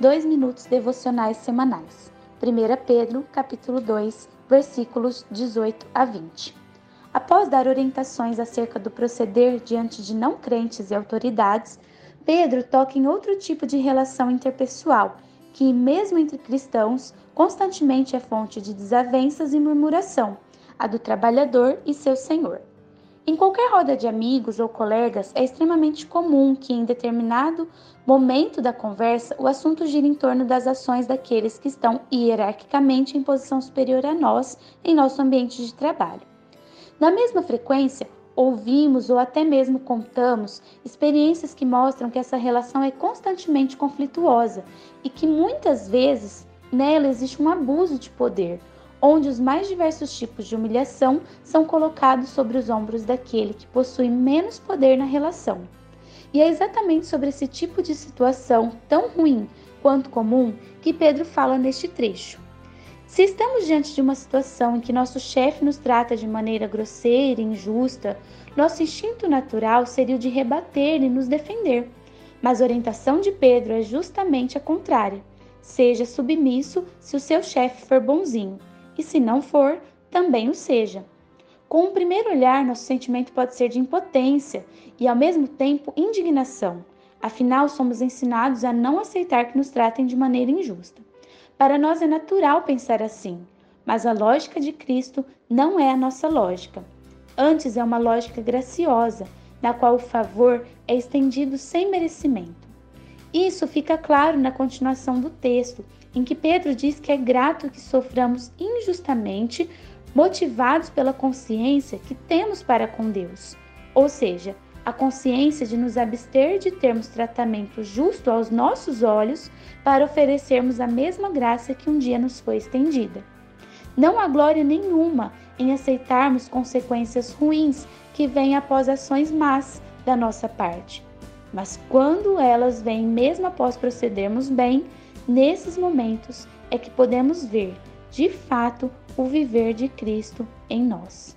dois minutos devocionais semanais. 1 Pedro, capítulo 2, versículos 18 a 20. Após dar orientações acerca do proceder diante de não crentes e autoridades, Pedro toca em outro tipo de relação interpessoal, que, mesmo entre cristãos, constantemente é fonte de desavenças e murmuração, a do trabalhador e seu senhor. Em qualquer roda de amigos ou colegas, é extremamente comum que, em determinado momento da conversa, o assunto gira em torno das ações daqueles que estão hierarquicamente em posição superior a nós em nosso ambiente de trabalho. Na mesma frequência, ouvimos ou até mesmo contamos experiências que mostram que essa relação é constantemente conflituosa e que muitas vezes nela existe um abuso de poder onde os mais diversos tipos de humilhação são colocados sobre os ombros daquele que possui menos poder na relação. E é exatamente sobre esse tipo de situação, tão ruim quanto comum, que Pedro fala neste trecho. Se estamos diante de uma situação em que nosso chefe nos trata de maneira grosseira e injusta, nosso instinto natural seria o de rebater e nos defender. Mas a orientação de Pedro é justamente a contrária. Seja submisso se o seu chefe for bonzinho e se não for, também o seja. Com o primeiro olhar, nosso sentimento pode ser de impotência e, ao mesmo tempo, indignação. Afinal, somos ensinados a não aceitar que nos tratem de maneira injusta. Para nós é natural pensar assim, mas a lógica de Cristo não é a nossa lógica. Antes é uma lógica graciosa, na qual o favor é estendido sem merecimento. Isso fica claro na continuação do texto, em que Pedro diz que é grato que soframos injustamente, motivados pela consciência que temos para com Deus, ou seja, a consciência de nos abster de termos tratamento justo aos nossos olhos para oferecermos a mesma graça que um dia nos foi estendida. Não há glória nenhuma em aceitarmos consequências ruins que vêm após ações más da nossa parte. Mas quando elas vêm mesmo após procedermos bem, nesses momentos é que podemos ver, de fato, o viver de Cristo em nós.